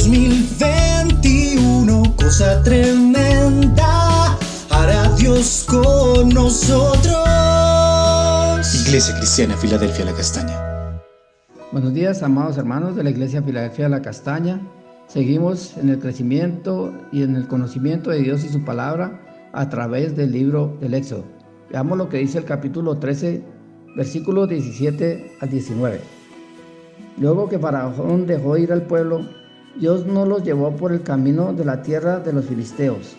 2021, cosa tremenda, hará Dios con nosotros. Iglesia Cristiana Filadelfia La Castaña. Buenos días, amados hermanos de la Iglesia Filadelfia La Castaña. Seguimos en el crecimiento y en el conocimiento de Dios y su palabra a través del libro del Éxodo. Veamos lo que dice el capítulo 13, versículos 17 al 19. Luego que Faraón dejó ir al pueblo, Dios no los llevó por el camino de la tierra de los filisteos,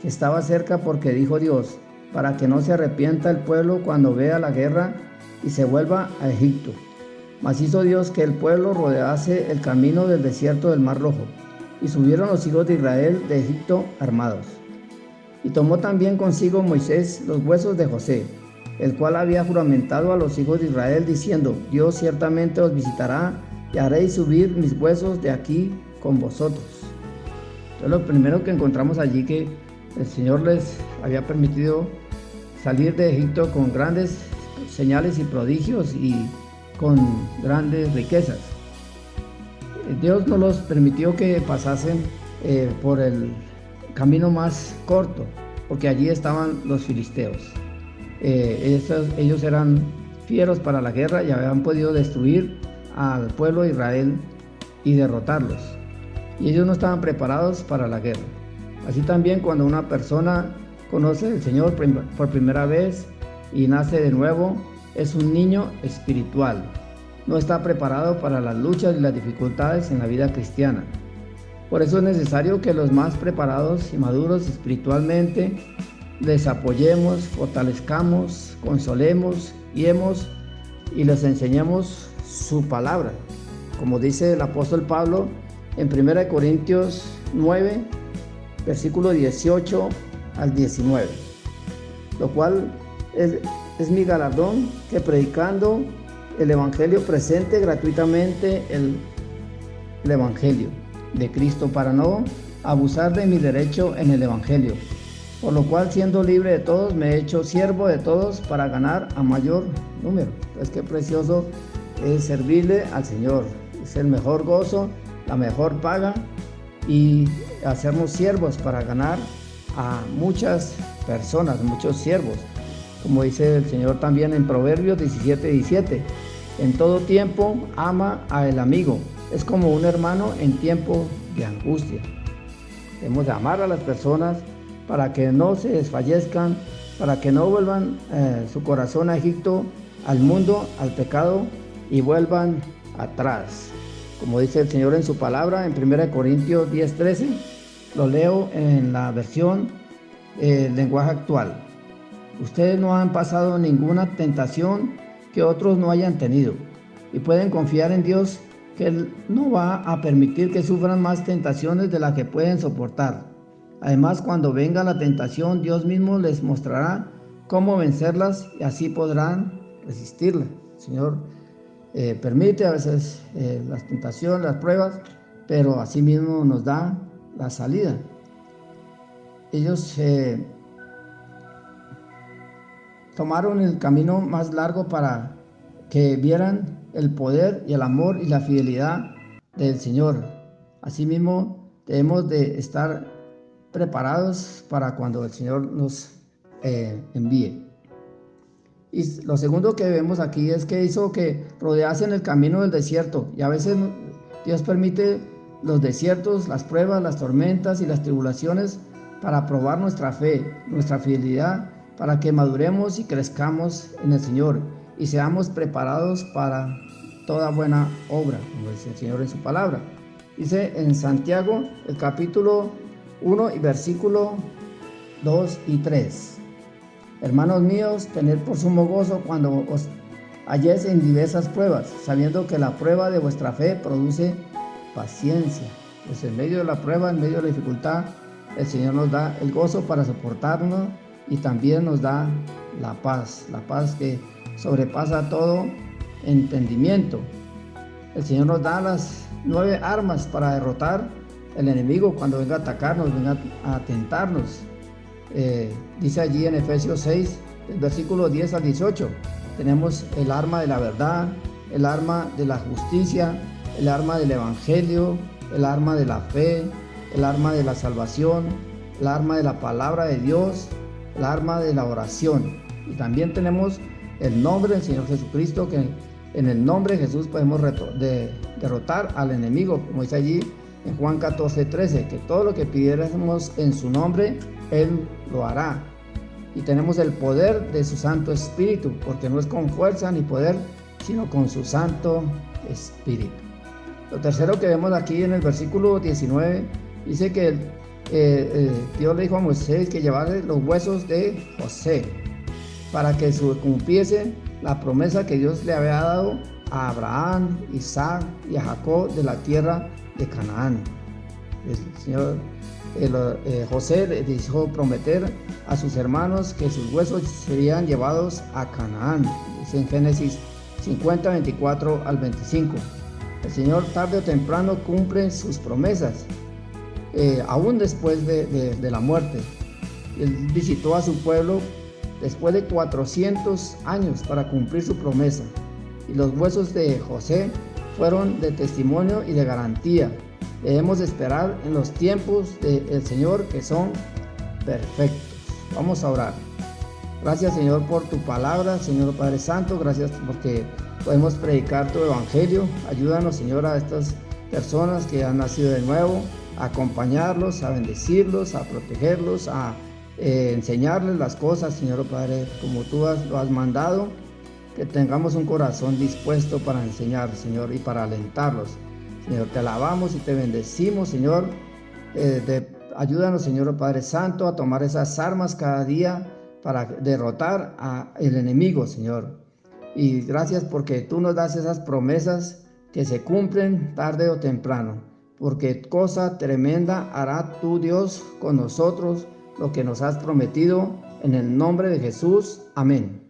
que estaba cerca porque dijo Dios, para que no se arrepienta el pueblo cuando vea la guerra y se vuelva a Egipto. Mas hizo Dios que el pueblo rodease el camino del desierto del Mar Rojo, y subieron los hijos de Israel de Egipto armados. Y tomó también consigo Moisés los huesos de José, el cual había juramentado a los hijos de Israel, diciendo, Dios ciertamente os visitará y haréis subir mis huesos de aquí con vosotros. Entonces lo primero que encontramos allí que el Señor les había permitido salir de Egipto con grandes señales y prodigios y con grandes riquezas. Dios no los permitió que pasasen eh, por el camino más corto, porque allí estaban los filisteos. Eh, ellos eran fieros para la guerra y habían podido destruir al pueblo de Israel y derrotarlos. Y ellos no estaban preparados para la guerra. Así también cuando una persona conoce al Señor por primera vez y nace de nuevo, es un niño espiritual. No está preparado para las luchas y las dificultades en la vida cristiana. Por eso es necesario que los más preparados y maduros espiritualmente les apoyemos, fortalezcamos, consolemos, guiemos y les enseñemos su palabra. Como dice el apóstol Pablo en 1 Corintios 9, versículo 18 al 19. Lo cual es, es mi galardón que predicando el Evangelio presente gratuitamente el, el Evangelio de Cristo para no abusar de mi derecho en el Evangelio por lo cual siendo libre de todos me he hecho siervo de todos para ganar a mayor número. Es que precioso es servirle al Señor. Es el mejor gozo, la mejor paga y hacernos siervos para ganar a muchas personas, muchos siervos. Como dice el Señor también en Proverbios 17, 17. En todo tiempo ama al amigo. Es como un hermano en tiempo de angustia. Debemos de amar a las personas para que no se desfallezcan, para que no vuelvan eh, su corazón a Egipto, al mundo, al pecado y vuelvan atrás. Como dice el Señor en su palabra en 1 Corintios 10:13, lo leo en la versión eh, lenguaje actual. Ustedes no han pasado ninguna tentación que otros no hayan tenido y pueden confiar en Dios que Él no va a permitir que sufran más tentaciones de las que pueden soportar. Además, cuando venga la tentación, Dios mismo les mostrará cómo vencerlas y así podrán resistirla. Señor eh, permite a veces eh, las tentaciones, las pruebas, pero así mismo nos da la salida. Ellos eh, tomaron el camino más largo para que vieran el poder y el amor y la fidelidad del Señor. Asimismo, debemos de estar preparados para cuando el Señor nos envíe. Y lo segundo que vemos aquí es que hizo que rodeasen el camino del desierto. Y a veces Dios permite los desiertos, las pruebas, las tormentas y las tribulaciones para probar nuestra fe, nuestra fidelidad, para que maduremos y crezcamos en el Señor y seamos preparados para toda buena obra, como dice el Señor en su palabra. Dice en Santiago, el capítulo 1 y versículo 2 y 3. Hermanos míos, tened por sumo gozo cuando os halléis en diversas pruebas, sabiendo que la prueba de vuestra fe produce paciencia. Pues en medio de la prueba, en medio de la dificultad, el Señor nos da el gozo para soportarnos y también nos da la paz, la paz que sobrepasa todo entendimiento. El Señor nos da las nueve armas para derrotar el enemigo cuando venga a atacarnos, venga a atentarnos. Eh, dice allí en Efesios 6, el versículo 10 al 18, tenemos el arma de la verdad, el arma de la justicia, el arma del evangelio, el arma de la fe, el arma de la salvación, el arma de la palabra de Dios, el arma de la oración. Y también tenemos el nombre del Señor Jesucristo, que en el nombre de Jesús podemos derrotar al enemigo, como dice allí en Juan 14, 13, que todo lo que pidiéramos en su nombre, Él lo hará. Y tenemos el poder de su Santo Espíritu, porque no es con fuerza ni poder, sino con su Santo Espíritu. Lo tercero que vemos aquí en el versículo 19, dice que eh, Dios le dijo a Moisés que llevara los huesos de José para que se cumpliese la promesa que Dios le había dado a Abraham, Isaac y a Jacob de la tierra de Canaán. El Señor eh, José le dijo prometer a sus hermanos que sus huesos serían llevados a Canaán. Dice en Génesis 50, 24 al 25. El Señor tarde o temprano cumple sus promesas, eh, aún después de, de la muerte. Él visitó a su pueblo después de 400 años para cumplir su promesa. Y los huesos de José fueron de testimonio y de garantía. Debemos esperar en los tiempos del Señor que son perfectos. Vamos a orar. Gracias Señor por tu palabra, Señor Padre Santo. Gracias porque podemos predicar tu evangelio. Ayúdanos Señor a estas personas que han nacido de nuevo, a acompañarlos, a bendecirlos, a protegerlos, a eh, enseñarles las cosas, Señor Padre, como tú lo has mandado, que tengamos un corazón dispuesto para enseñar, Señor, y para alentarlos. Señor, te alabamos y te bendecimos, Señor. Eh, ayúdanos, Señor Padre Santo, a tomar esas armas cada día para derrotar al enemigo, Señor. Y gracias porque tú nos das esas promesas que se cumplen tarde o temprano, porque cosa tremenda hará tu Dios con nosotros lo que nos has prometido. En el nombre de Jesús. Amén.